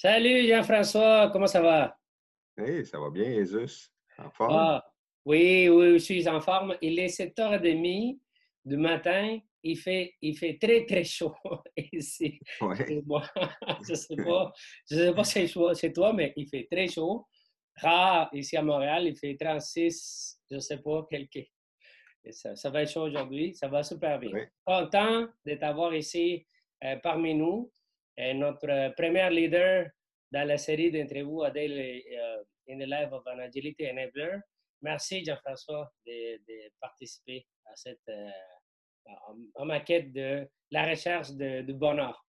Salut Jean-François, comment ça va? Hey, ça va bien, Jesus? En forme? Ah, oui, oui, je suis en forme. Il est 7h30 du matin. Il fait, il fait très, très chaud ici. Ouais. Et moi, je ne sais pas, je sais pas si c'est toi, mais il fait très chaud. Rare, ici à Montréal, il fait 36, je ne sais pas, quelques. Ça, ça va être chaud aujourd'hui. Ça va super bien. Content de t'avoir ici euh, parmi nous. Et notre premier leader dans la série d'interviews Adèle euh, in the Life of an Agility Enabler. Merci Jean-François de, de participer à cette euh, en, en ma quête de la recherche de, du bonheur.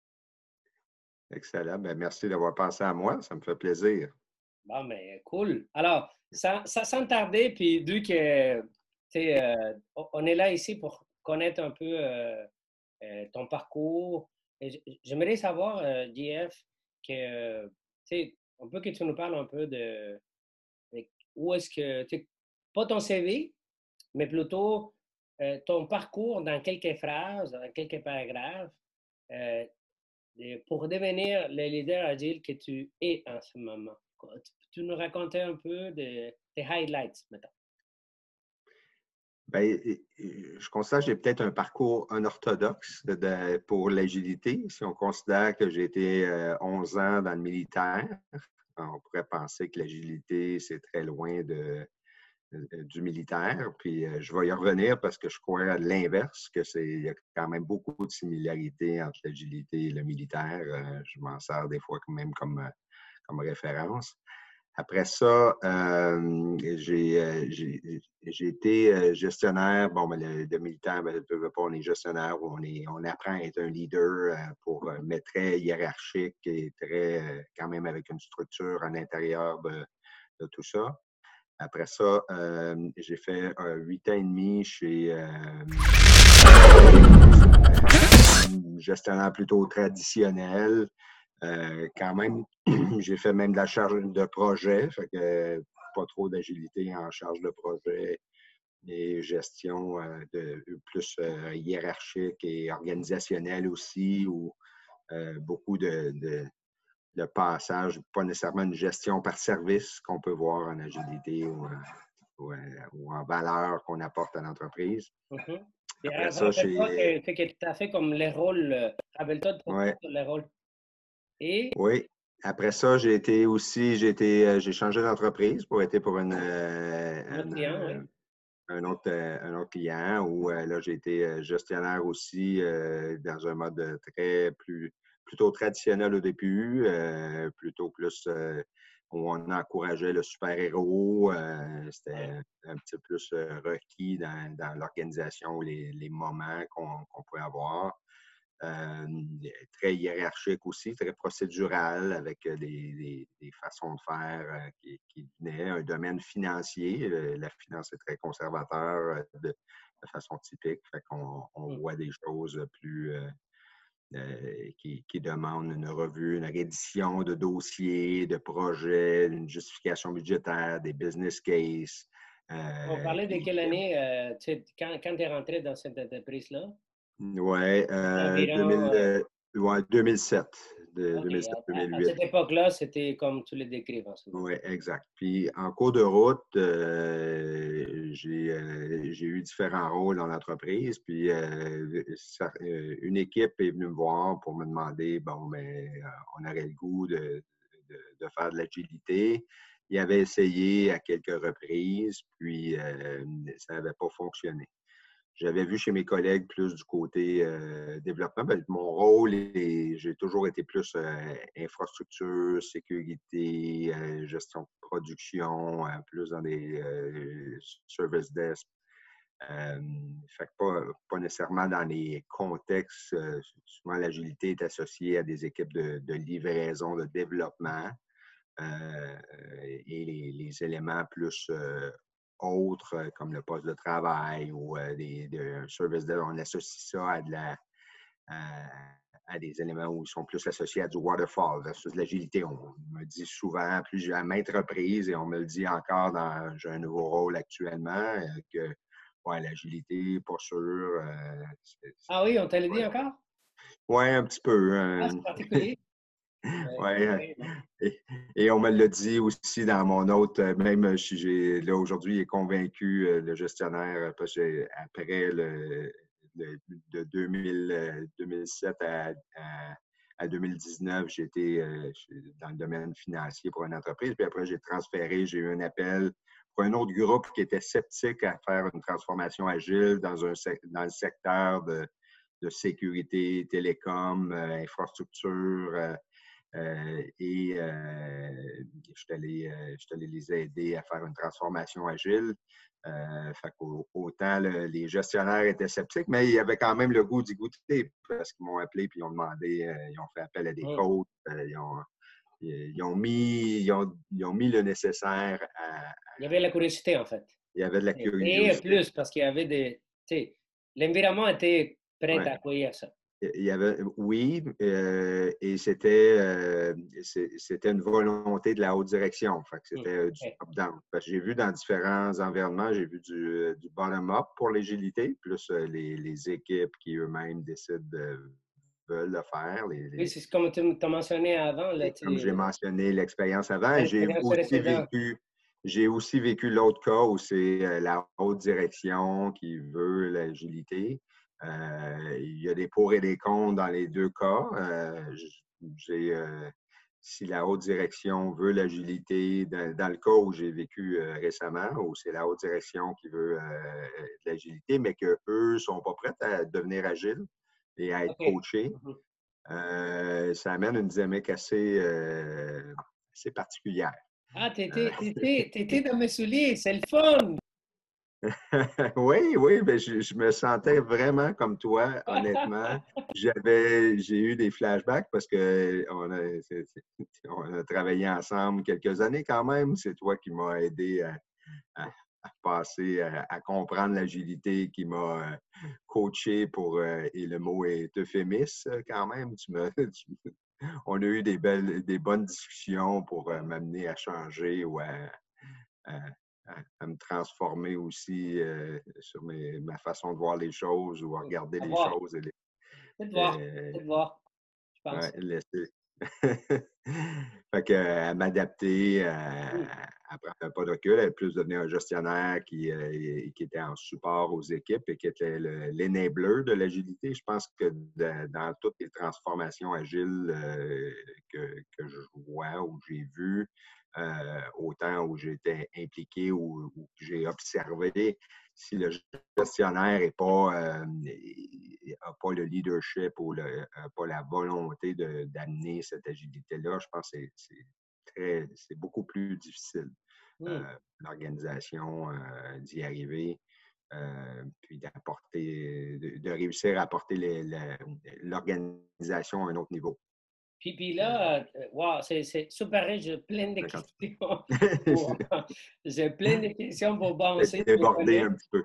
Excellent. Ben, merci d'avoir pensé à moi. Ça me fait plaisir. Bon, mais cool. Alors, sans, tarder, puis vu que euh, on- est là ici pour connaître un peu euh, euh, ton parcours, j'aimerais savoir, euh, JF, que, tu sais, un peu que tu nous parles un peu de, où est-ce que, pas ton CV, mais plutôt euh, ton parcours dans quelques phrases, dans quelques paragraphes, euh, pour devenir le leader agile que tu es en ce moment. Tu nous raconter un peu de tes highlights, maintenant. Ben, je constate que j'ai peut-être un parcours unorthodoxe de- pour l'agilité. Si on considère que j'ai été euh, 11 ans dans le militaire, on pourrait penser que l'agilité, c'est très loin du militaire. Puis euh, je vais y revenir parce que je crois à l'inverse, que c'est il y a quand même beaucoup de similarités entre l'agilité et le militaire. Euh, je m'en sers des fois même comme, euh, comme référence. Après ça, euh, j'ai euh, j'ai- été euh, gestionnaire. Bon, ben, le, le militaire, ben, on est gestionnaire, on, est, on apprend à être un leader pour, euh, mais très hiérarchique et très, quand même avec une structure à l'intérieur de, de tout ça. Après ça, euh, j'ai fait euh, huit ans et demi chez un gestionnaire plutôt traditionnel. Euh, quand même, j'ai fait même de la charge de projet, fait que pas trop d'agilité en charge de projet et gestion euh, de, plus euh, hiérarchique et organisationnelle aussi, ou beaucoup de, de, de passage, pas nécessairement une gestion par service qu'on peut voir en agilité ou, en- ou, en- ou en valeur qu'on apporte à l'entreprise. Mhm. Et Après ça, as fait comme les rôles, rappelle-toi de Ouais. les rôles. Et, Oui. Après ça, j'ai été aussi, j'ai été, euh, j'ai changé d'entreprise pour être pour une, Un autre client, oui. un autre, euh, un autre client où là, j'ai été euh, gestionnaire aussi dans un mode très plus plutôt traditionnel au début, plutôt plus où on encourageait le super-héros. euh, C'était un petit peu plus requis dans, dans l'organisation, les, les moments qu'on qu'on pouvait avoir. Euh, très hiérarchique aussi, très procédural, avec des, des- des façons de faire qui, qui venaient. Un domaine financier, la finance est très conservateur de, de façon typique. Fait qu'on on Mm. voit des choses plus euh, qui, qui demandent une revue, une reddition de dossiers, de projets, une justification budgétaire, des business cases. euh, on parlait de quelle année, euh, quand, quand tu es rentré dans cette entreprise-là? Ouais, euh, Environ, 2000, euh, euh, ouais, 2007. De, 2007, à- à, à 2008. cette époque-là, c'était comme tu le moment. Oui, exact. Puis en cours de route, euh, j'ai euh, j'ai eu différents rôles dans l'entreprise. Puis euh, ça- euh, une équipe est venue me voir pour me demander bon, ben, euh, on aurait le goût de, de, de faire de l'agilité. Il avait essayé à quelques reprises, puis euh, ça n'avait pas fonctionné. J'avais vu chez mes collègues plus du côté euh, développement. Ben, mon rôle, j'ai toujours été plus euh, infrastructure, sécurité, euh, gestion de production, plus dans des service desk. Pas, nécessairement dans les contextes. souvent, l'agilité est associée à des équipes de, livraison, de développement. et les, les éléments plus autres, euh, comme le poste de travail ou euh, des, des- un service desk, on associe ça à, de la, à, à des éléments où ils sont plus associés à du waterfall versus l'agilité. On me dit souvent, à maintes reprises, et on me le dit encore dans j'ai un nouveau rôle actuellement, euh, que ouais, l'agilité, pas sûr. euh, Ah oui, on dit Ouais. encore? ouais, un petit peu. Ah, euh, particulier. Ouais. Et, on me l'a dit aussi dans mon autre, même j'ai, là aujourd'hui, est convaincu, le gestionnaire, après le, de 2007 à, 2019, j'étais dans le domaine financier pour une entreprise. Puis après, j'ai transféré, j'ai eu un appel pour un autre groupe qui était sceptique à faire une transformation agile dans, un, dans le secteur de, de sécurité, télécom, euh, infrastructure. Euh, euh, et je suis allé, les aider à faire une transformation agile. fait autant les gestionnaires étaient sceptiques, mais il y avait quand même le goût d'y goûter parce qu'ils m'ont appelé puis ils ont demandé, ils ont fait appel à des coachs, ils ont, ils ont, mis, ils ont, ils ont mis le nécessaire à, Il y avait la curiosité, en fait. Il y avait de la curiosité. Et plus, parce qu'il y avait des. L'environnement était prêt à accueillir ça. Il y avait, oui, euh, et c'était, euh, c'était une volonté de la haute direction. C'était du top-down. J'ai vu dans différents environnements, j'ai vu du, du bottom-up pour l'agilité, plus euh, les, les, équipes qui eux-mêmes décident de, veulent le faire. Oui, c'est comme tu as mentionné avant. comme j'ai mentionné l'expérience avant, j'ai aussi vécu. J'ai aussi vécu l'autre cas où c'est la haute direction qui veut l'agilité. Euh, il y a des pour et des contre dans les deux cas. Euh, euh, si la haute direction veut l'agilité, dans, le cas où j'ai vécu récemment, où c'est la haute direction qui veut l'agilité, mais qu'eux ne sont pas prêts à devenir agiles et à être coachés, mm-hmm. ça amène une dynamique assez, assez particulière. Ah, tu étais, dans mes souliers, c'est le fun! oui, oui, mais je, me sentais vraiment comme toi, honnêtement. J'avais, j'ai eu des flashbacks parce que on a, travaillé ensemble quelques années quand même. C'est toi qui m'as aidé à, passer, à, comprendre l'agilité, qui m'a euh, coaché pour, euh, et le mot est euphémiste quand même. Tu me, on a eu des belles, des bonnes discussions pour euh, m'amener à changer ou à à, me transformer aussi euh, sur ma façon de voir les choses ou à regarder les choses. Et les, voir, euh, voir, je pense. laisser. fait que, à m'adapter, à, prendre un pas de recul, à plus devenir un gestionnaire qui, euh, qui était en support aux équipes et qui était l'enabler de l'agilité. Je pense que dans toutes les transformations agiles que, que, je vois ou que j'ai vues, euh, autant où j'étais impliqué ou, j'ai observé, si le gestionnaire n'a pas, euh, pas le leadership ou le, pas la volonté d'amener cette agilité-là, je pense que c'est beaucoup plus difficile. Euh, l'organisation d'y arriver. puis d'apporter, de, réussir à apporter l'organisation à un autre niveau. Puis, puis là, wow, c'est super riche, j'ai plein de questions. j'ai plein de questions pour bouncer. déborder un petit peu.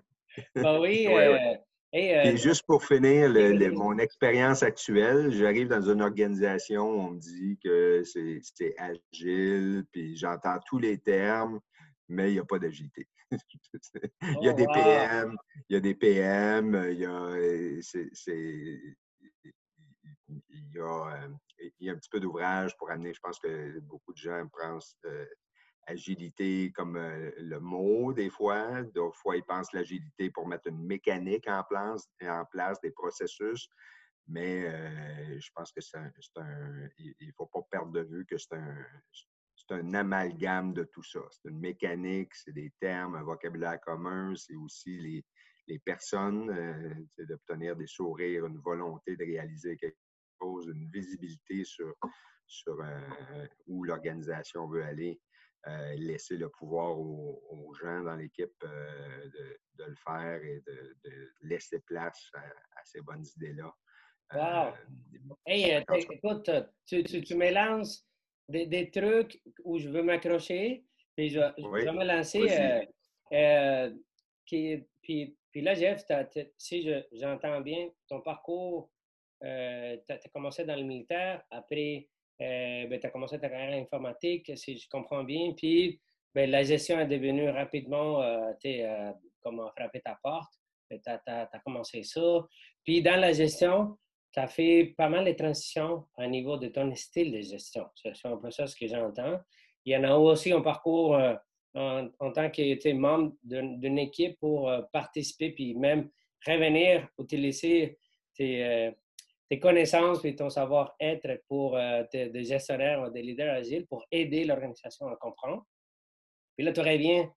Ben oui. euh, et, juste pour finir, mon expérience actuelle, j'arrive dans une organisation où on me dit que c'est agile, puis j'entends tous les termes, mais il n'y a pas d'agilité. il y a des PM, il y a des PM, il y a, il y, a, euh, il y a un petit peu d'ouvrage pour amener, je pense que beaucoup de gens pensent euh, agilité comme euh, le mot des fois. D'autres fois, ils pensent l'agilité pour mettre une mécanique en place, en place des processus. Mais je pense que c'est un, il ne faut pas perdre de vue que c'est un, un amalgame de tout ça. C'est une mécanique, c'est des termes, un vocabulaire commun, c'est aussi les, les personnes, c'est d'obtenir des sourires, une volonté de réaliser quelque une visibilité sur, sur euh, où l'organisation veut aller, euh, laisser le pouvoir aux, gens dans l'équipe euh, de, le faire et de, laisser place à, ces bonnes idées-là. Wow! hey, écoute, tu, tu, tu mélanges des, des, trucs où je veux m'accrocher, puis je, vais me lancer. puis, puis, là, Jeff, si j'entends bien, ton parcours euh, tu as, commencé dans le militaire, après, euh, ben, tu as commencé ta carrière informatique, si je comprends bien, puis ben, la gestion est devenue rapidement, euh, tu sais, comment frapper ta porte. Tu as, commencé ça. Puis dans la gestion, as fait pas mal de transitions au niveau de ton style de gestion. C'est un peu ça ce que j'entends. Il y en a aussi un parcours euh, en, tant que membre d'une équipe pour euh, participer, puis même revenir utiliser tes, tes connaissances et ton savoir-être pour des, des gestionnaires, des leaders agiles pour aider l'organisation à comprendre. Puis là, tu reviens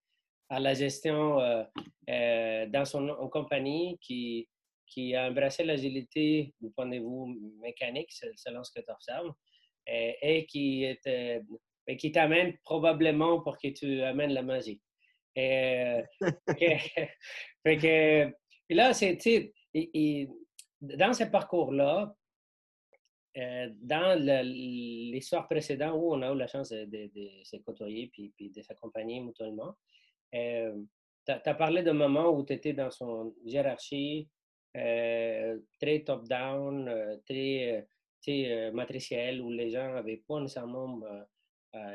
à la gestion euh, euh, dans son compagnie qui, qui a embrassé l'agilité du point de vue mécanique, selon ce que tu observes, et, et qui, est, qui t'amène probablement pour que tu amènes la magie. Et, fait que, là, c'est, dans ce parcours-là, euh, dans l'histoire précédente où on a eu la chance de, se côtoyer puis, de s'accompagner mutuellement, euh, tu as, parlé d'un moment où tu étais dans son hiérarchie euh, très top-down, euh, très matricielle, où les gens n'avaient pas nécessairement.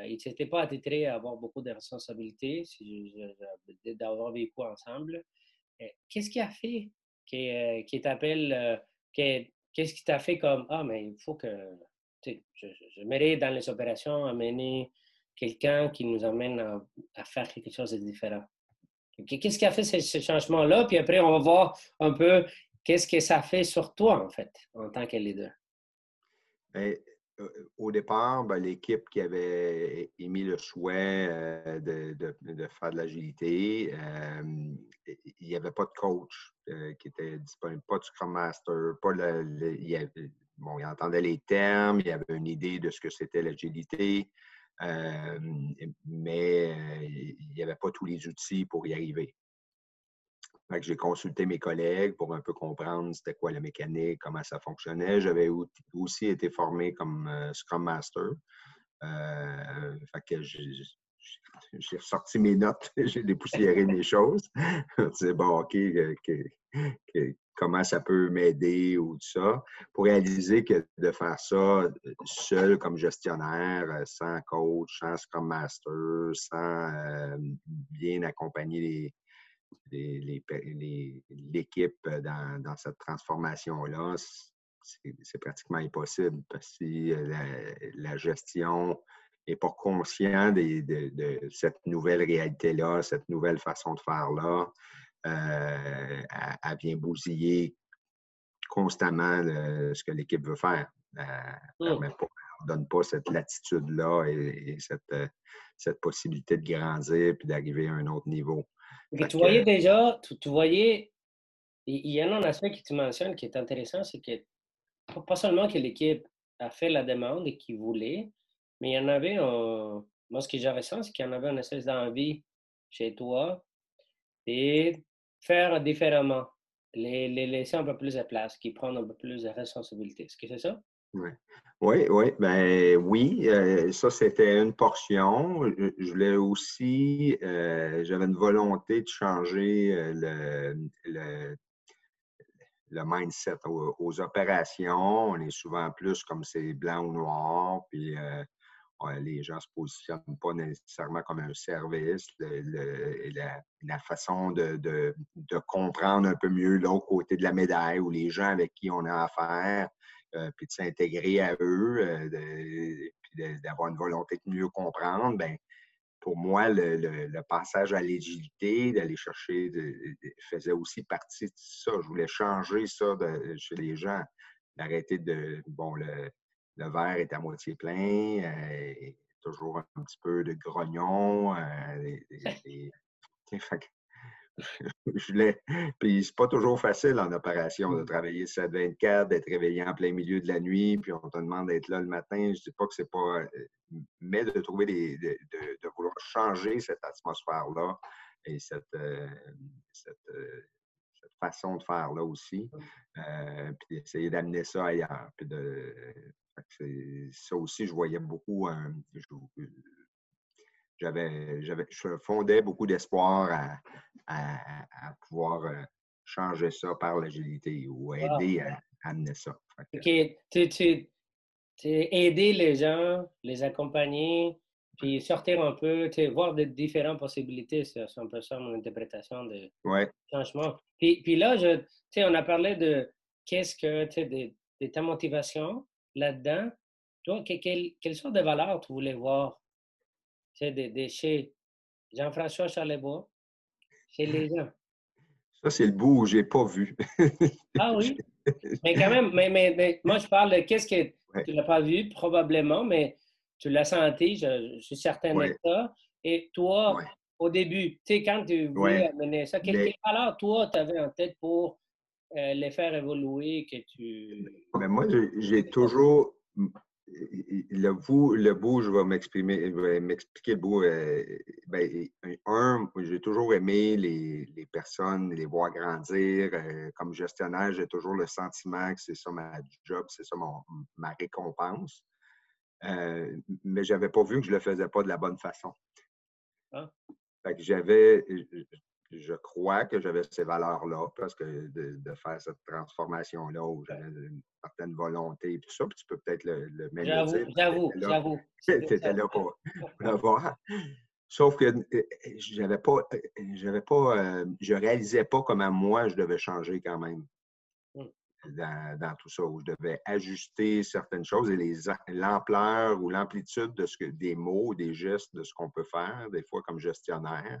ils n'étaient pas attitrés à avoir beaucoup de responsabilités, d'avoir vécu ensemble. Qu'est-ce qui a fait qui, qui t'appelle, qu'est-ce qui t'a fait comme Ah, mais il faut que je, je mérite dans les opérations amener quelqu'un qui nous amène à, faire quelque chose de différent. Qu'est-ce qui a fait ce, changement-là? Puis après, on va voir un peu qu'est-ce que ça fait sur toi, en fait, en tant que leader. Bien, euh, au départ, ben, l'équipe qui avait émis le souhait euh, de, faire de l'agilité, euh, il n'y avait pas de coach qui était disponible, pas de Scrum Master, pas le, il, bon, il entendait les termes, il avait une idée de ce que c'était l'agilité, euh, mais euh, il n'y avait pas tous les outils pour y arriver. J'ai consulté mes collègues pour un peu comprendre c'était quoi la mécanique, comment ça fonctionnait. J'avais aussi été formé comme euh, Scrum Master. J'ai ressorti mes notes, j'ai dépoussiéré mes choses. C'est bon, OK, comment ça peut m'aider ou tout ça, pour réaliser que de faire ça seul comme gestionnaire, euh, sans coach, sans Scrum Master, sans euh, bien accompagner l'équipe dans, dans, cette transformation-là, c'est pratiquement impossible parce que euh, la, gestion n'est pas conscient de, de, cette nouvelle réalité-là, cette nouvelle façon de faire-là, euh, elle, vient bousiller constamment ce que l'équipe veut faire. Elle ne mmh. donne pas cette latitude-là et, cette, cette, possibilité de grandir puis d'arriver à un autre niveau. tu voyais déjà, tu, voyais, il y en a un aspect que tu mentionnes qui est intéressant, c'est que pas seulement que l'équipe a fait la demande et qu'il voulait, mais il y en avait, un, moi ce que j'avais sens, c'est qu'il y en avait une espèce d'envie chez toi et faire différemment, les, les, laisser un peu plus de place, qui prennent un peu plus de responsabilité. Est-ce que c'est ça? Oui, oui, oui. Ben, oui, euh, ça, c'était une portion. Je, voulais aussi, euh, j'avais une volonté de changer euh, le, le, le mindset aux, opérations. On est souvent plus comme c'est blanc ou noir, puis les gens ne se positionnent pas nécessairement comme un service. la, façon de, comprendre un peu mieux l'autre côté de la médaille ou les gens avec qui on a affaire, euh, puis de s'intégrer à eux, euh, puis d'avoir une volonté de mieux comprendre, ben, pour moi, le, passage à l'agilité, d'aller chercher, faisait aussi partie de ça. Je voulais changer ça chez les gens, d'arrêter de, bon, le, le verre est à moitié plein, euh, toujours un petit peu de grognon. Euh, je l'ai. Puis c'est pas toujours facile en opération de mmh. travailler 7-24, d'être réveillé en plein milieu de la nuit, puis on te demande d'être là le matin. Je dis pas que c'est pas. Euh, mais de trouver des. de, vouloir changer cette atmosphère-là et cette, cette, façon de faire là aussi. Mmh. puis d'essayer d'amener ça ailleurs. Puis de, ça aussi, je voyais beaucoup. j'avais, j'avais, je fondais beaucoup d'espoir à, pouvoir euh, changer ça par l'agilité ou aider à, amener ça. OK. Tu, tu, aider les gens, les accompagner, puis sortir un peu, voir des différentes possibilités. C'est un peu ça mon interprétation de ouais. changement. Puis, puis là, je, on a parlé de qu'est-ce que, des, de ta motivation là-dedans. Toi, quelle sorte de valeur tu voulais voir de, chez Jean-François Charlebois, chez les gens? Ça, c'est le bout où je n'ai pas vu. ah oui? Mais quand même, mais, moi, je parle de qu'est-ce que tu n'as pas vu, probablement, mais tu l'as senti, je, suis certain de ça. Et toi, au début, tu sais, quand tu voulais amener ça, quelle, valeur, toi, tu avais en tête pour euh, les faire évoluer, que tu... Mais moi, j'ai toujours... Le bout, le bout, je vais m'exprimer, m'expliquer le bout. Euh, ben, un, j'ai toujours aimé les, les, personnes, les voir grandir. Euh, comme gestionnaire, j'ai toujours le sentiment que c'est ça ma job, c'est ça mon, ma récompense. Mais je n'avais pas vu que je ne le faisais pas de la bonne façon. Ah. Fait que j'avais, je crois que j'avais ces valeurs-là, parce que de, faire cette transformation-là où j'avais une certaine volonté et tout ça, puis tu peux peut-être le, le J'avoue, j'avoue, j'avoue. C'était là pour, le voir. Sauf que euh, j'avais pas, euh, j'avais pas, euh, je réalisais pas comment moi je devais changer quand même dans, tout ça, où je devais ajuster certaines choses et l'ampleur ou l'amplitude de ce que, des mots, des gestes, de ce qu'on peut faire, des fois comme gestionnaire.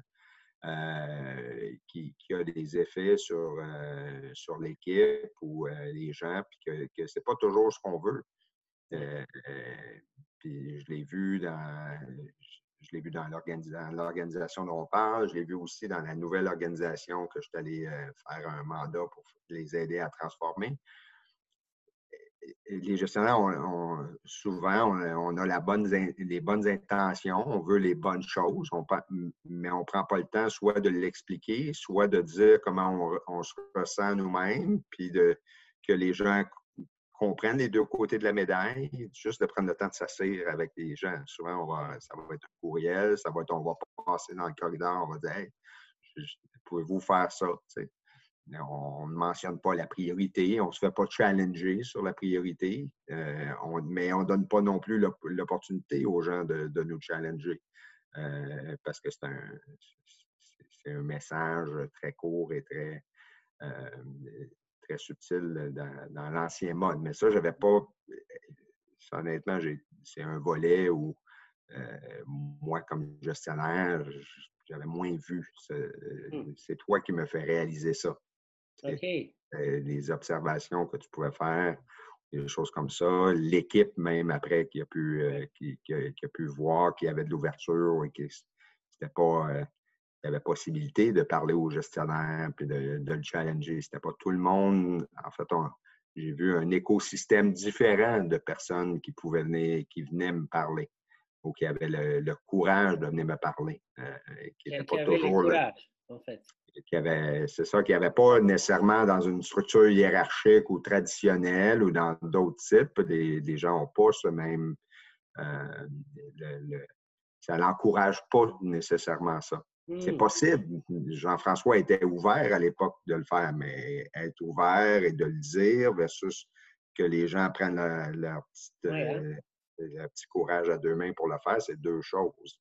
Euh, qui, a des effets sur, euh, sur l'équipe ou euh, les gens, puis que, que ce n'est pas toujours ce qu'on veut. puis je l'ai vu dans je l'ai vu dans l'organisation dont on parle, je l'ai vu aussi dans la nouvelle organisation que je suis allé faire un mandat pour les aider à transformer. Les gestionnaires, souvent, on, a les bonnes intentions, on veut les bonnes choses, mais on ne prend pas le temps soit de l'expliquer, soit de dire comment on, se ressent nous-mêmes, puis que les gens comprennent les deux côtés de la médaille, juste de prendre le temps de s'asseoir avec les gens. Souvent, ça va être un courriel, ça va être, on va passer dans le corridor, on va dire pouvez-vous faire ça? On ne mentionne pas la priorité, on ne se fait pas challenger sur la priorité, euh, mais on ne donne pas non plus l'opportunité aux gens de, nous challenger euh, parce que c'est un, un, message très court et très, euh, très subtil dans, l'ancien mode. Mais ça, je n'avais pas. Honnêtement, c'est un volet où moi, comme gestionnaire, j'avais moins vu. Hmm. C'est toi qui me fais réaliser ça. Les observations que tu pouvais faire, des choses comme ça. L'équipe, même après, qui a pu, euh, qui, a, pu voir qu'il y avait de l'ouverture et qu'il c'était pas. Euh, il y avait possibilité de parler au gestionnaire puis de, de le challenger. C'était pas tout le monde. En fait, j'ai vu un écosystème différent de personnes qui pouvaient venir, qui venaient me parler ou qui avaient le, courage de venir me parler. Euh, qui pas toujours. Le courage, en fait c'est ça, qu'il n'y avait pas nécessairement dans une structure hiérarchique ou traditionnelle ou dans d'autres types, des, gens n'ont pas ce même. Euh, ça n'encourage pas nécessairement ça. C'est hmm. possible. Jean-François était ouvert à l'époque de le faire, mais être ouvert et de le dire versus que les gens prennent leur, euh, petit courage à deux mains pour le faire, c'est deux choses.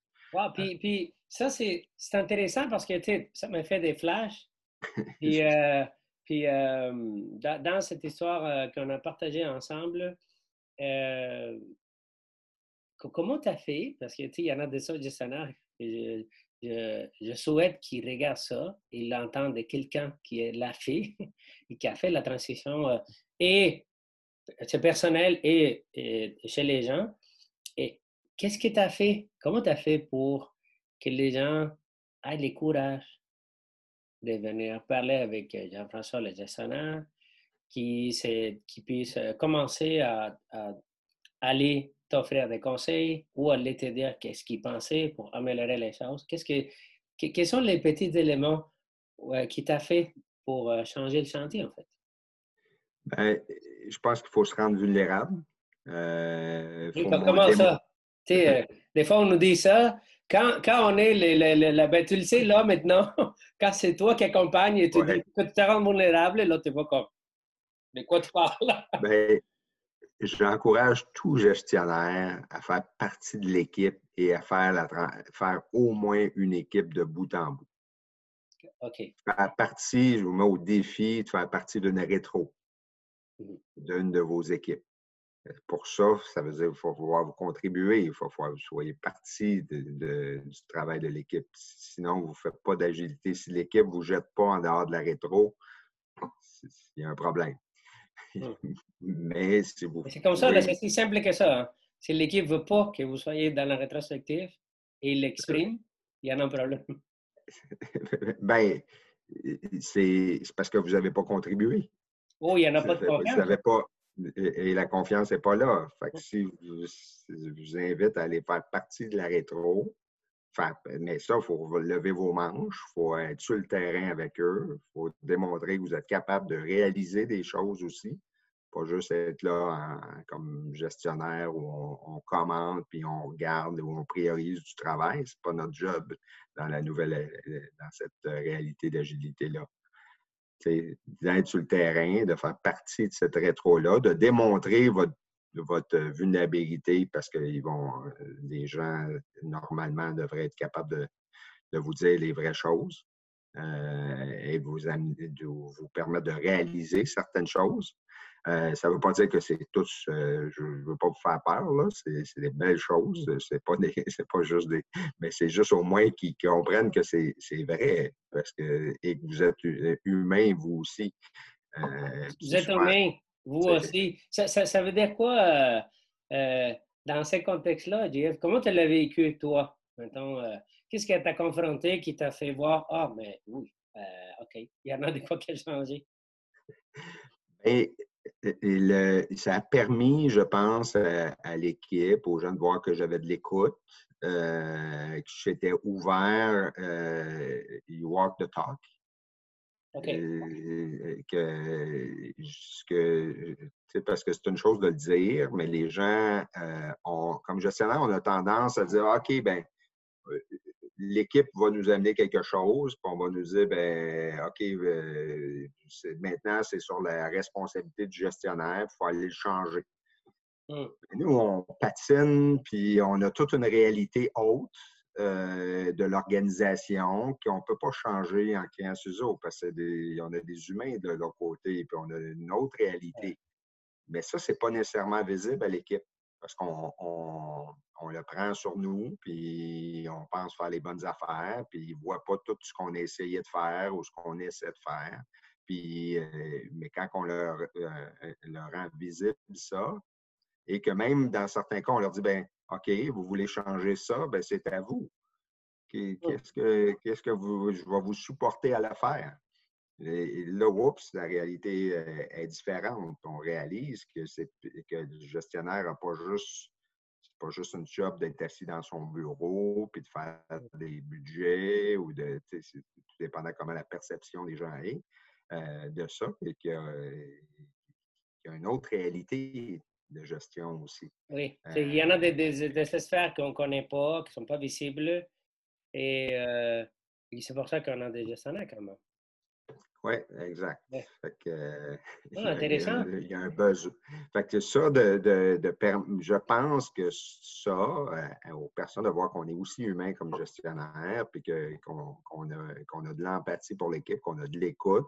puis, puis ça, c'est intéressant parce que ça m'a fait des flashs. Puis, euh, puis euh, dans, cette histoire euh, qu'on a partagée ensemble, comment tu as fait? Parce qu'il y en a des autres gestionnaires, je, souhaite qu'ils regardent ça et l'entendent de quelqu'un qui l'a fait et qui a fait la transition et c'est personnel et, chez les gens. Et qu'est-ce que tu as fait? Comment tu as fait pour que les gens aient le courage de venir parler avec euh, Jean-François le gestionnaire, qui, qui puisse euh, commencer à, aller t'offrir des conseils ou aller te dire qu'est-ce qu'il pensait pour améliorer les choses? Qu'est-ce que, quels sont les petits éléments qui t'a fait pour euh, changer le chantier, en fait? Ben, je pense qu'il faut se rendre vulnérable. comment ça? des fois, on nous dit ça, quand, on est la ben, tu le sais là maintenant, quand c'est toi qui accompagne et tu, te rends vulnérable, là, tu vois comme de quoi tu parles? ben, j'encourage tout gestionnaire à faire partie de l'équipe et à faire, la, faire au moins une équipe de bout en bout. OK. Faire partie, je vous mets au défi de faire partie d'une rétro. mmh d'une de vos équipes. Pour ça, ça veut dire qu'il faut pouvoir vous contribuer, il faut que vous soyez partie du travail de l'équipe. Sinon, vous ne faites pas d'agilité. Si l'équipe ne vous jette pas en dehors de la rétro, il y a un problème. Mmh. Mais si vous. C'est comme ça, c'est si simple que ça. Hein. Si l'équipe ne veut pas que vous soyez dans la rétrospective et il l'exprime, il y a un problème. ben, c'est parce que vous n'avez pas contribué. Oh, il n'y en a pas de confiance. pas, et, la confiance n'est pas là. Fait que si je vous invite à aller faire partie de la rétro, mais ça, il faut lever vos manches, il faut être sur le terrain avec eux, il faut démontrer que vous êtes capable de réaliser des choses aussi. Pas juste être là comme gestionnaire où on, commande, puis on regarde, où on priorise du travail. Ce n'est pas notre job dans la nouvelle, dans cette réalité d'agilité-là d'être sur le terrain, de faire partie de cette rétro-là, de démontrer votre, votre vulnérabilité parce que vont, les gens, normalement, devraient être capables de, vous dire les vraies choses euh, et vous, vous permettre de réaliser certaines choses. Euh, ça ne veut pas dire que c'est tous, euh, je ne veux pas vous faire peur, là, c'est des belles choses, mmh. c'est pas, pas juste des. Mais c'est juste au moins qu'ils comprennent que c'est vrai, parce que, et que vous êtes humain, vous aussi. Euh, vous êtes humain, vous aussi. Ça, ça, veut dire quoi dans ce contexte-là, Jeff? Comment tu l'as vécu, toi? Qu'est-ce qui t'a confronté qui t'a fait voir, ah, mais oui, OK, il y en a des fois qui ont changé? Et ça a permis, je pense, à, l'équipe, aux gens de voir que j'avais de l'écoute, euh, que j'étais ouvert, euh, you walk the talk. Euh, que, parce que c'est une chose de le dire, mais les gens, ont, comme gestionnaire, on a tendance à dire OK, ben l'équipe va nous amener quelque chose, puis on va nous dire, ben, OK, euh, maintenant, c'est sur la responsabilité du gestionnaire, il faut aller le changer. Mmh. Nous, on patine, puis on a toute une réalité haute euh, de l'organisation qu'on ne peut pas changer en client ciseaux parce qu'on a des humains de l'autre côté, puis on a une autre réalité. Mais ça, ce n'est pas nécessairement visible à l'équipe parce qu'on on, le prend sur nous, puis on pense faire les bonnes affaires, puis ils ne voient pas tout ce qu'on a essayé de faire ou ce qu'on essaie de faire. Puis, euh, mais quand on leur, euh, leur rend visible ça, et que même dans certains cas, on leur dit, ben OK, vous voulez changer ça, ben c'est à vous. Qu'est-ce que, qu'est-ce que vous, je vais vous supporter à le faire? Et là, oups, la réalité euh, est différente. On réalise que, que le gestionnaire n'a pas juste pas juste une job d'être assis dans son bureau puis de faire des budgets ou de tout dépendant comment la perception des gens est euh, de ça et qu'il y, a une autre réalité de gestion aussi. Oui, il y en a des, des, sphères qu'on ne connaît pas, qui ne sont pas visibles et, euh, et c'est pour ça qu'on a des gestionnaires quand même. Oui, exact. Fait que, ah, intéressant. Il y, a, un besoin. Fait que ça, de, de, de je pense que ça, euh, aux personnes de voir qu'on est aussi humain comme gestionnaire, puis qu'on a, qu'on a de l'empathie pour l'équipe, qu'on a de l'écoute,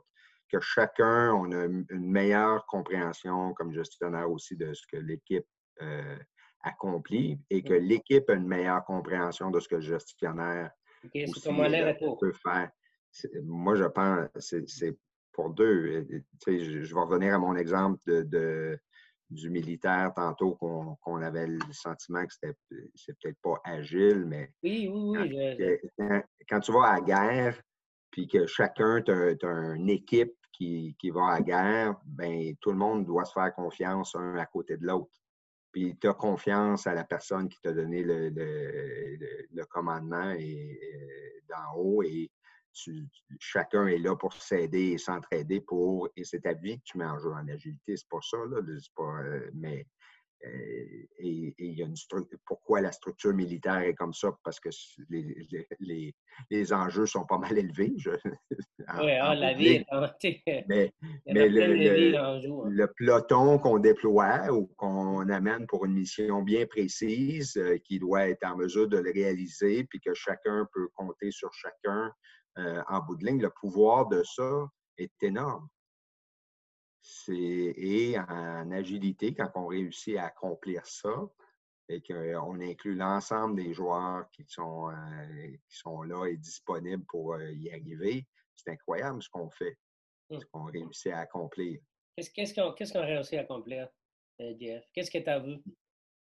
que chacun, on a une meilleure compréhension comme gestionnaire aussi de ce que l'équipe euh, accomplit et que l'équipe a une meilleure compréhension de ce que le gestionnaire aussi, euh, peut faire moi, je pense, c'est pour deux. Je, vais revenir à mon exemple de, du militaire tantôt qu'on avait le sentiment que c'est peut-être pas agile, mais oui, oui, oui, quand, tu vas à la guerre, puis que chacun, tu as, une équipe qui, va à la guerre, ben tout le monde doit se faire confiance un à côté de l'autre. Puis tu as confiance à la personne qui t'a donné le, le, commandement et, d'en haut et chacun est là pour s'aider et s'entraider pour. Et c'est ta vie que tu mets en jeu en agilité. C'est pas ça, là. Pas, euh, mais. Et il y a une pourquoi la structure militaire est comme ça? Parce que les, les, les enjeux sont pas mal élevés. oui, ah, la vie Mais, mais le, hein. le, peloton qu'on déploie ou qu'on amène pour une mission bien précise, euh, qui doit être en mesure de le réaliser, puis que chacun peut compter sur chacun, euh, en bout de ligne, le pouvoir de ça est énorme. Et en agilité, quand on réussit à accomplir ça et qu'on inclut l'ensemble des joueurs qui sont, euh, qui sont là et disponibles pour euh, y arriver, c'est incroyable ce qu'on fait, ce mmh. qu'on réussit à accomplir. Qu'est-ce qu'on a réussi à accomplir, euh, Jeff? Qu'est-ce que tu as vu?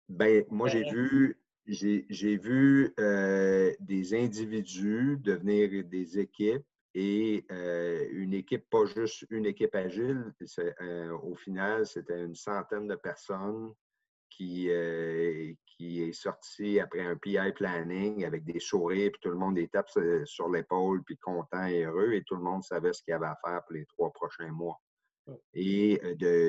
Ben, moi, j'ai vu, j'ai vu des individus devenir des équipes et une équipe, pas juste une équipe agile, au final, c'était une centaine de personnes qui, qui est sortie après un PI planning avec des sourires, puis tout le monde des tape sur l'épaule, puis content et heureux, et tout le monde savait ce qu'il y avait à faire pour les trois prochains mois. Et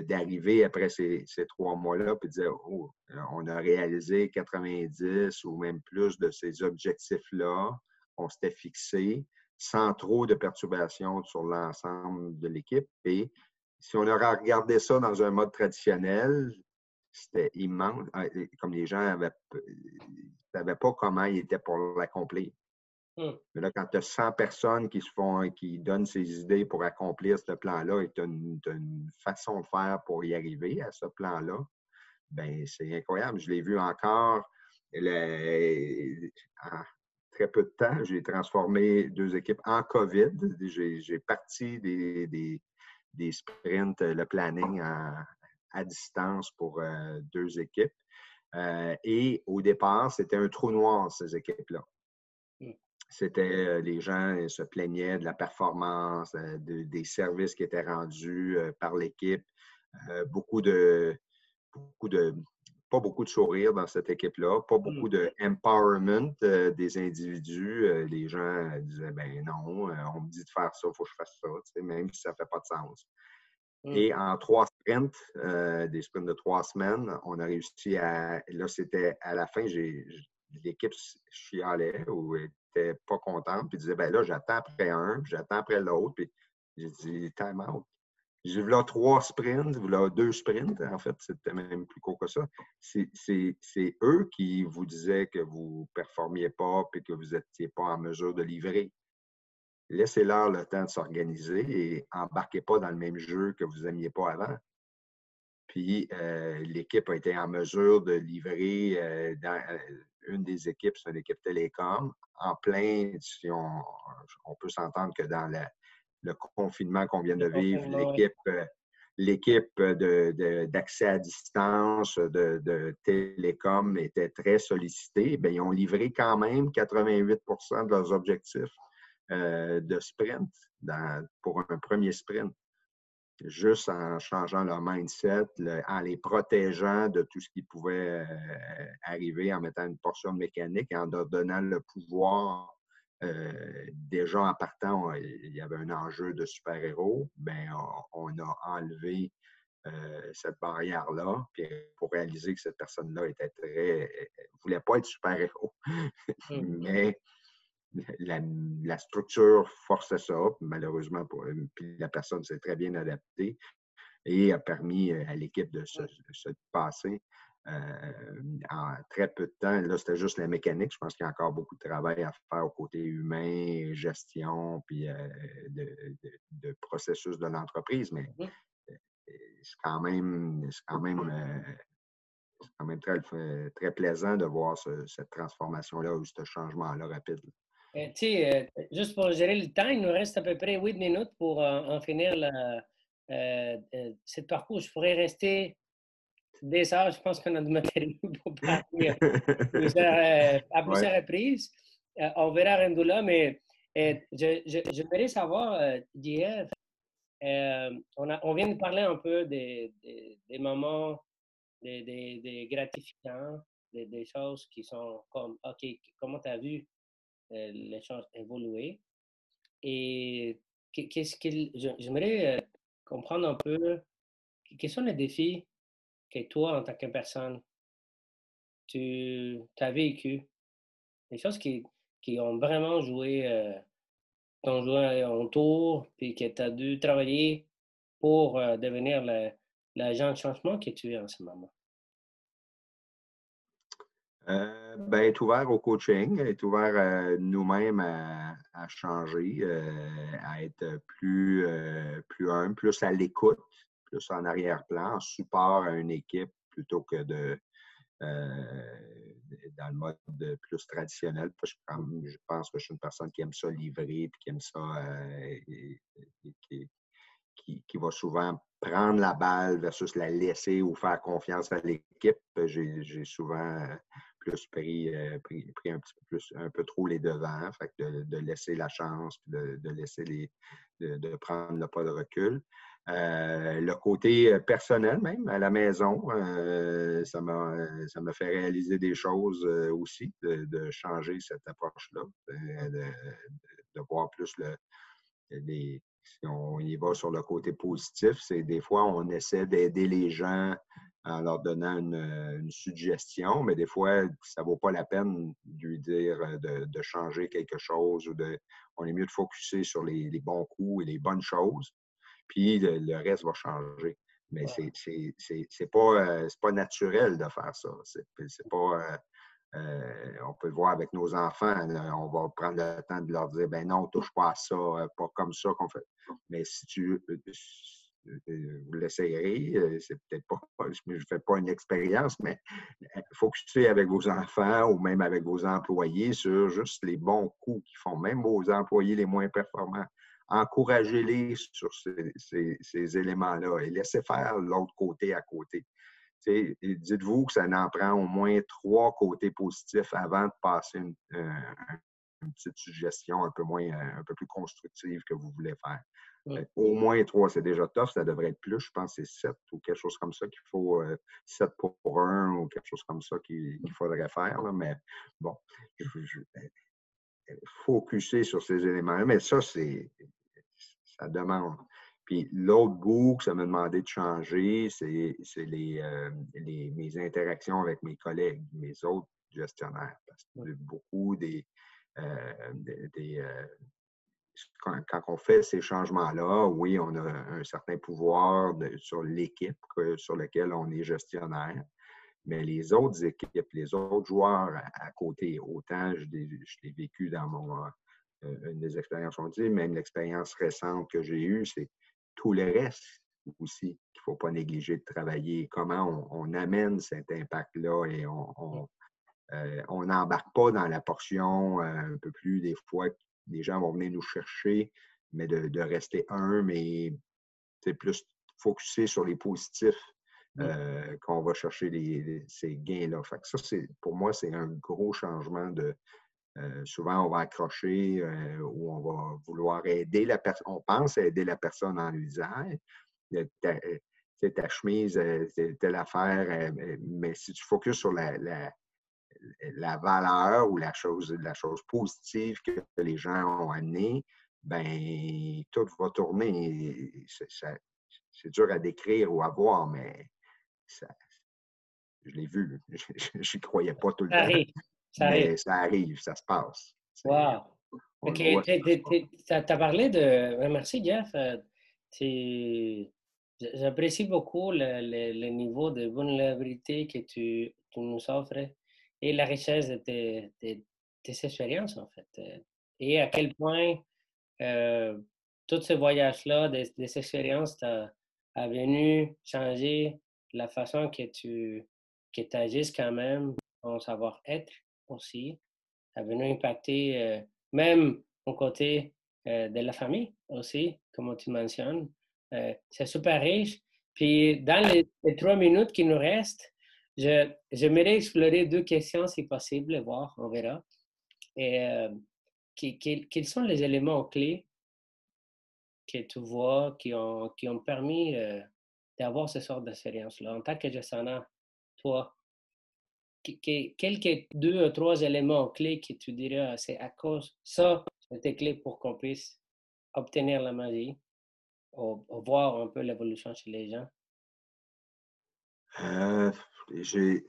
d'arriver après ces, ces trois mois-là, puis de dire, oh, on a réalisé 90 ou même plus de ces objectifs-là qu'on s'était fixés sans trop de perturbations sur l'ensemble de l'équipe. Et si on aurait regardé ça dans un mode traditionnel, c'était immense. Ah, comme les gens ne savaient pas comment ils étaient pour l'accomplir. Mmh. Mais là, quand tu as 100 personnes qui se font, qui donnent ces idées pour accomplir ce plan-là et tu as, une façon de faire pour y arriver à ce plan-là, ben c'est incroyable. Je l'ai vu encore peu de temps, j'ai transformé deux équipes en COVID. J'ai parti des, des, sprints, le planning à distance pour euh, deux équipes. Euh, et au départ, c'était un trou noir, ces équipes-là. Hmm. C'était, euh, les gens se plaignaient de la performance, des services qui étaient rendus par l'équipe. beaucoup de, beaucoup de pas beaucoup de sourires dans cette équipe-là, pas beaucoup de empowerment euh, des individus. Euh, les gens disaient ben non, euh, on me dit de faire ça, il faut que je fasse ça, même si ça ne fait pas de sens. Mm. Et en trois sprints, des sprints de trois semaines, on a réussi à. Là, c'était à la fin, l'équipe chialait ou était pas contente, puis disait ben là, j'attends après un, puis j'attends après l'autre, puis j'ai dit time out. J'ai vu là trois sprints, là deux sprints, en fait, c'était même plus court que ça. C'est eux qui vous disaient que vous ne performiez pas et que vous n'étiez pas en mesure de livrer. Laissez-leur le temps de s'organiser et embarquez pas dans le même jeu que vous n'aimiez pas avant. Puis euh, l'équipe a été en mesure de livrer euh, dans euh, une des équipes, c'est une équipe télécom, en plein, si on peut s'entendre que dans la, le confinement qu'on vient de vivre, l'équipe euh, l'équipe d'accès à distance de, de, télécom était très sollicitée, bien, ils ont livré quand même 88% de leurs objectifs euh, de sprint pour un premier sprint. Juste en changeant leur mindset, en les protégeant de tout ce qui pouvait euh, arriver, en mettant une portion mécanique, en leur donnant le pouvoir euh, déjà en partant, il y avait un enjeu de super-héros, ben, on, a enlevé euh, cette barrière-là, pour réaliser que cette personne-là était très. voulait pas être super-héros. Mmh. Mais la, structure forçait ça, malheureusement, pour, puis la personne s'est très bien adaptée et a permis à l'équipe de se, de se passer. Euh, en très peu de temps. Là, c'était juste la mécanique. Je pense qu'il y a encore beaucoup de travail à faire au côté humain, gestion, puis euh, de, processus de l'entreprise, mais euh, c'est quand même, quand même, quand même très, très plaisant de voir cette transformation-là ou ce changement-là rapide. juste pour gérer le temps, il nous reste à peu près 8 minutes pour en, finir cette parcours. Je pourrais rester des heures, je pense qu'on a du matériel pour parler euh, à plusieurs reprises. Euh, on verra rendu là, mais euh, je, je, savoir, Jeff, on, on vient de parler un peu des, des, moments, des, des, gratifiants, des, choses qui sont comme, OK, comment tu as vu les choses évoluer? Et qu'est-ce que j'aimerais comprendre un peu, quels sont les défis que toi, en tant que personne, tu as vécu, des choses qui, ont vraiment joué, euh, ton joué en tour, puis que tu as dû travailler pour euh, devenir l'agent de changement que tu es en ce moment? Euh, ben, être ouvert au coaching, être ouvert à nous-mêmes à, changer, à être plus, plus humble, plus à l'écoute, en arrière-plan, en support à une équipe plutôt que de dans le mode plus traditionnel. Je, je, pense que je suis une personne qui aime ça livrer, puis qui aime ça, qui, qui, va souvent prendre la balle versus la laisser ou faire confiance à l'équipe. J'ai souvent plus pris, pris, un petit peu plus, un peu trop les devants, fait de, laisser la chance, de, de laisser les, de, prendre le pas de recul. Euh, le côté personnel même, à la maison, euh, ça m'a fait réaliser des choses euh, aussi, de, changer cette approche-là, de, voir plus le, les, si on y va sur le côté positif, c'est des fois on essaie d'aider les gens en leur donnant une, suggestion, mais des fois, ça ne vaut pas la peine de lui dire de, changer quelque chose ou de. On est mieux de focuser sur les, bons coups et les bonnes choses, puis le, reste va changer. Mais ce c'est pas, euh, pas naturel de faire ça. C'est pas. Euh, euh, on peut le voir avec nos enfants. on va prendre le temps de leur dire ben non, touche pas à ça, pas comme ça qu'on fait. Mais si tu vous l'essayerez, c'est peut-être pas, je ne fais pas une expérience, mais focuser avec vos enfants ou même avec vos employés sur juste les bons coups qu'ils font, même vos employés les moins performants. Encouragez-les sur ces, éléments-là et laissez faire l'autre côté à côté. Dites-vous que ça en prend au moins trois côtés positifs avant de passer une, petite suggestion un peu moins, un peu plus constructive que vous voulez faire. Au moins trois, c'est déjà tough. Ça devrait être plus. Je pense que c'est sept ou quelque chose comme ça qu'il faut. Euh, sept pour un ou quelque chose comme ça qu'il faudrait faire. Mais bon, je, je, ben, focuser sur ces éléments Mais ça, c'est ça demande. Puis l'autre bout que ça m'a demandé de changer, c'est les, euh, les, mes interactions avec mes collègues, mes autres gestionnaires. Parce que beaucoup des, euh, des, quand, on fait ces changements-là, oui, on a un certain pouvoir sur l'équipe sur laquelle on est gestionnaire. Mais les autres équipes, les autres joueurs à, côté, autant je l'ai vécu dans mon, euh, une des expériences on dit, même l'expérience récente que j'ai eue, c'est tout le reste aussi qu'il ne faut pas négliger de travailler. Comment on, amène cet impact-là et on n'embarque euh, pas dans la portion euh, un peu plus des fois les gens vont venir nous chercher, mais de, rester un, mais c'est plus focusé sur les positifs euh, qu'on va chercher ces gains-là. ça, c'est, pour moi, c'est un gros changement de. Euh, souvent, on va accrocher euh, ou on va vouloir aider la personne. On pense aider la personne en lui disant ta, ta chemise, telle affaire, mais si tu focuses sur la, la valeur ou la chose, la chose positive que les gens ont amenée, ben tout va tourner. C'est dur à décrire ou à voir, mais ça, je l'ai vu. Je n'y croyais pas tout le ça. Arrive. Ça mais arrive. ça arrive, ça se passe. Wow. OK. Tu as parlé de. Merci, Jeff. Euh, j'apprécie beaucoup le, le, niveau de vulnérabilité que tu, tu nous offres et la richesse de tes, expériences, en fait. Euh, et à quel point euh, tous ces voyages-là, des, expériences, t'ont venu changer la façon que tu que agisses quand même, ton savoir-être aussi. A venu impacter euh, même au côté de la famille aussi, comme tu mentionnes. c'est super riche. Puis dans les, trois minutes qui nous restent, J'aimerais explorer deux questions si possible, voir, on verra. Et, euh, quels sont les éléments clés que tu vois qui ont, qui ont permis euh, d'avoir ce sort d'expérience-là? En tant que gestionnaire, toi, quelques deux ou trois éléments clés que tu dirais, ah, c'est à cause ça, c'était clé pour qu'on puisse obtenir la magie, voir un peu l'évolution chez les gens? Euh, j'ai.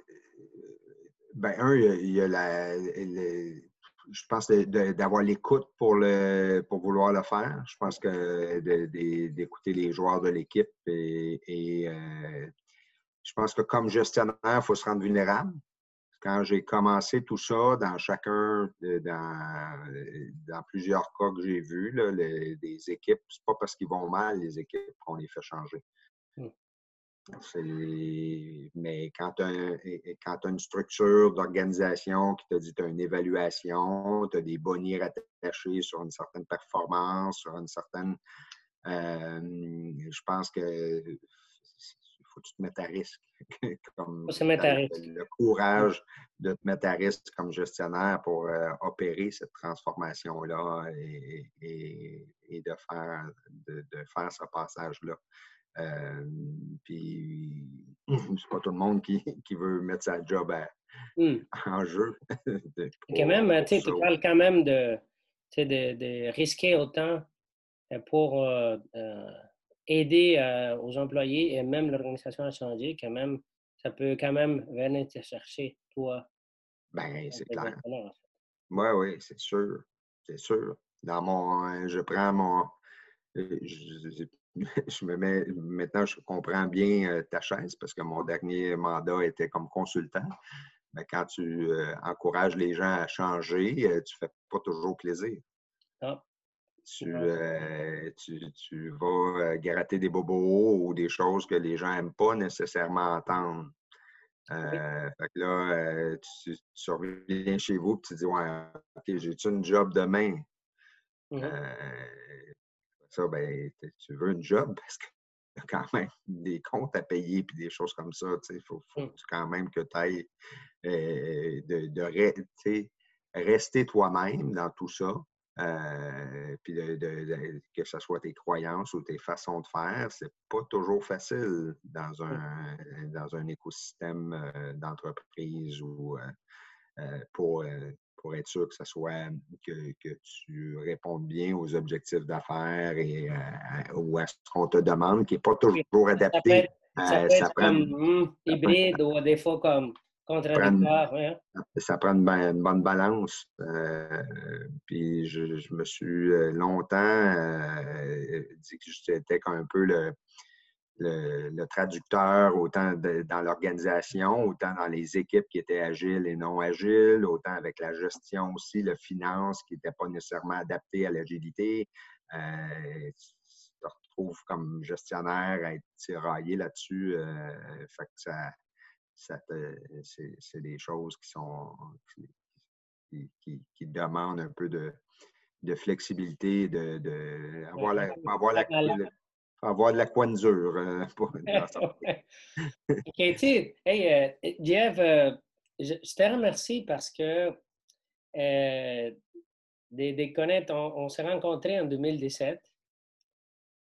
Ben, un, il y a, la. je pense d'avoir l'écoute pour, le, pour vouloir le faire. Je pense que d'écouter les joueurs de l'équipe et, euh, je pense que comme gestionnaire, il faut se rendre vulnérable. Quand j'ai commencé tout ça, dans chacun, dans, dans plusieurs cas que j'ai vus, là, les, des équipes, c'est pas parce qu'ils vont mal, les équipes, qu'on les fait changer Hmm. Mais quand tu as, une structure d'organisation qui te dit que tu as une évaluation, tu as des bonniers rattachés sur une certaine performance, sur une certaine. Euh, je pense que faut que tu te mettes à risque. comme Le, courage de te mettre à risque comme gestionnaire pour euh, opérer cette transformation-là et, de, faire, de, faire ce passage-là. Euh, puis, c'est pas tout le monde qui, veut mettre sa job hmm. en jeu. quand même, tu parles quand même de, de, risquer autant euh, pour aider euh, aux employés et même l'organisation à changer, quand même, ça peut quand même venir te chercher, toi. Ben, c'est clair. Oui, oui, c'est sûr. C'est sûr. Dans mon. Euh, je prends mon. Euh, je, me mets. Maintenant, je comprends bien ta chaise parce que mon dernier mandat était comme consultant. Mais quand tu encourages les gens à changer, tu ne fais pas toujours plaisir. Ah. Euh, tu, tu, vas euh, gratter des bobos ou des choses que les gens n'aiment pas nécessairement entendre. Euh, fait que là, tu, tu, reviens chez vous et tu dis Ouais, OK, j'ai-tu une job demain? Mmh ça, ben, tu veux une job? Parce que y a quand même des comptes à payer et des choses comme ça. Il faut, faut, mmh. quand même que tu ailles de, de rester toi-même dans tout ça. Euh, puis que ce soit tes croyances ou tes façons de faire, c'est pas toujours facile dans mmh. un, dans un écosystème euh, d'entreprise ou euh, pour, pour être sûr que ce soit que, que tu répondes bien aux objectifs d'affaires et ou à ce qu'on te demande, qui n'est pas toujours adapté. Ça peut être, comme hybride ou des fois comme Contradictoire, Ça prend une, bonne balance. Euh, puis je, me suis euh, longtemps euh, dit que j'étais un peu le, le, traducteur, autant dans l'organisation, autant dans les équipes qui étaient agiles et non agiles, autant avec la gestion aussi, la finance qui n'était pas nécessairement adaptée à l'agilité. tu te retrouves comme gestionnaire à être tiraillé là-dessus. fait que ça c'est des choses qui sont qui, qui, demandent un peu de, de flexibilité, de, de avoir, la, avoir, la, avoir de la coinsure. Euh, pour, Katie, hey, euh, Jeff, euh, je, te remercie parce que des, des connaître, on, s'est rencontrés en 2017.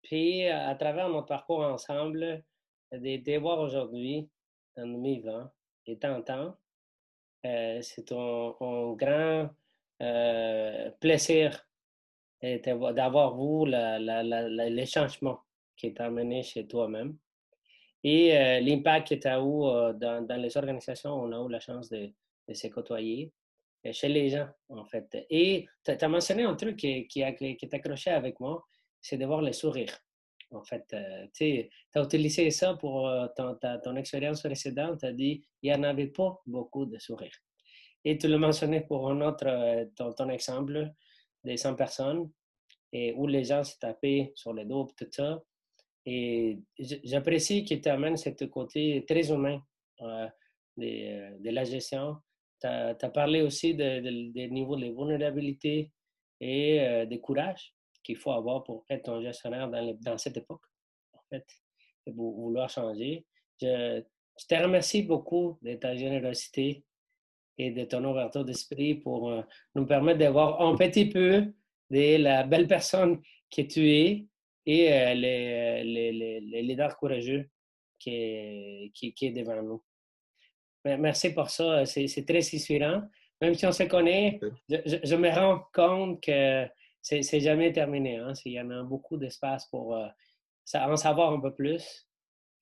Puis, à travers notre parcours ensemble, de, de voir aujourd'hui, en mes vents et tentant. Euh, c'est un, grand euh, plaisir d'avoir vous les changements qui est amené chez toi-même et euh, l'impact que tu as eu dans, les organisations, on a eu la chance de, se côtoyer chez les gens, en fait. Et tu as mentionné un truc qui, qui, qui avec moi, c'est de voir le sourire. En fait, euh, tu as utilisé ça pour euh, ton, expérience précédente, tu as dit il n'y en avait pas beaucoup de sourires. Et tu le mentionnais pour un autre, euh, ton, exemple des 100 personnes, et où les gens se tapaient sur les dos, tout ça. Et j'apprécie que tu amènes ce côté très humain de, de, la gestion. Tu as, parlé aussi des de, niveaux de vulnérabilité et de courage qu'il faut avoir pour être un gestionnaire dans, dans cette époque, en fait, pour vouloir changer. Je, te remercie beaucoup de ta générosité et de ton ouverture d'esprit pour euh, nous permettre de voir un petit peu de la belle personne que tu es et euh, les, les, les, leaders courageux qui, qui, qui est devant nous. Merci pour ça. C'est très inspirant. Même si on se connaît, je me rends compte que c'est jamais terminé. Hein? Il y en a beaucoup d'espace pour euh, en savoir un peu plus.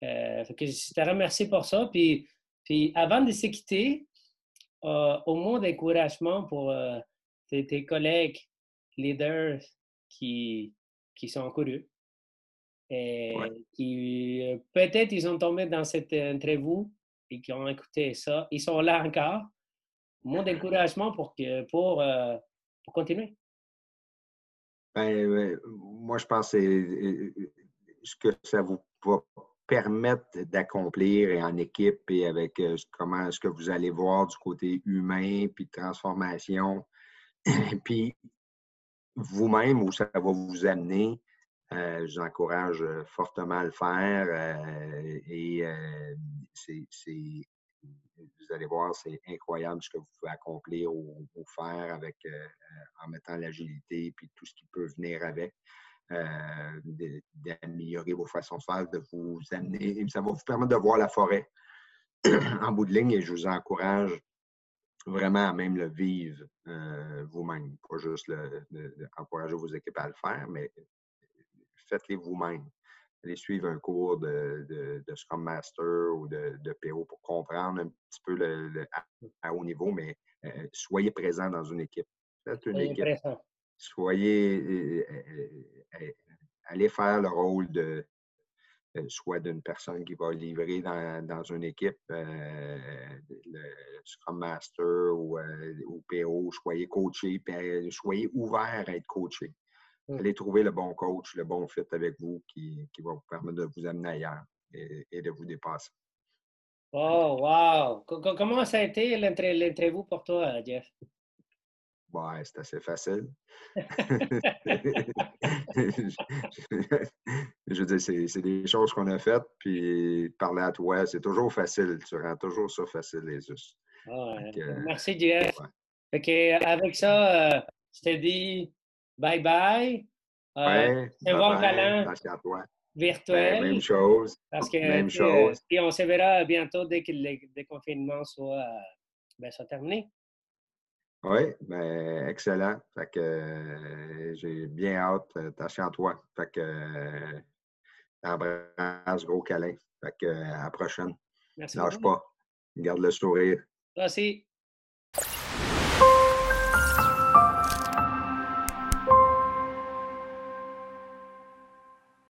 Euh, que je te remercie pour ça. Puis, puis avant de se quitter, euh, au mot d'encouragement pour tes, collègues leaders qui, qui sont curieux et qui peut-être ils ont tombé dans cette entrevue et qui ont écouté ça. Ils sont là encore. Mot d'encouragement pour, pour, pour continuer. Ben, moi, je pense que ce que ça vous va permettent d'accomplir et en équipe et avec comment est-ce que vous allez voir du côté humain, puis transformation, puis vous-même où ça va vous amener. je vous encourage fortement à le faire et c'est vous allez voir, c'est incroyable ce que vous pouvez accomplir ou, faire avec, euh, euh, en mettant l'agilité et tout ce qui peut venir avec. Euh, d'améliorer vos façons de faire, de vous amener. Ça va vous permettre de voir la forêt en bout de ligne et je vous encourage vraiment à même le vivre vous-même. Pas juste encourager vos équipes à le faire, mais faites-les vous-même aller suivre un cours de, Scrum Master ou de, PO pour comprendre un petit peu le, à, haut niveau, mais euh, soyez présent dans une équipe. Faites une équipe. Soyez, euh, euh, allez faire le rôle de soit d'une personne qui va livrer dans, une équipe, le Scrum Master ou, ou PO, soyez coaché, soyez ouvert à être coaché. Mmh. Allez trouver le bon coach, le bon fit avec vous qui, va vous permettre de vous amener ailleurs et, de vous dépasser. Oh, wow! Comment ça a été l'entrevue pour toi, Jeff? Ouais, c'est assez facile. je veux dire, c'est des choses qu'on a faites, puis parler à toi, c'est toujours facile. Tu rends toujours ça facile juste. Ah merci, Jeff. avec ça, euh, je te dis Bye bye. Euh, un bon câlin virtuel. même chose. Parce que, même chose. Et on se verra bientôt dès que le déconfinement soit, ben, soit terminé. Oui, ben, excellent. Fait que euh, j'ai bien hâte. Attention à toi. Fait que euh, t'embrasse, gros câlin. Fait que à la prochaine. Merci. Lâche pas. Garde le sourire. Merci.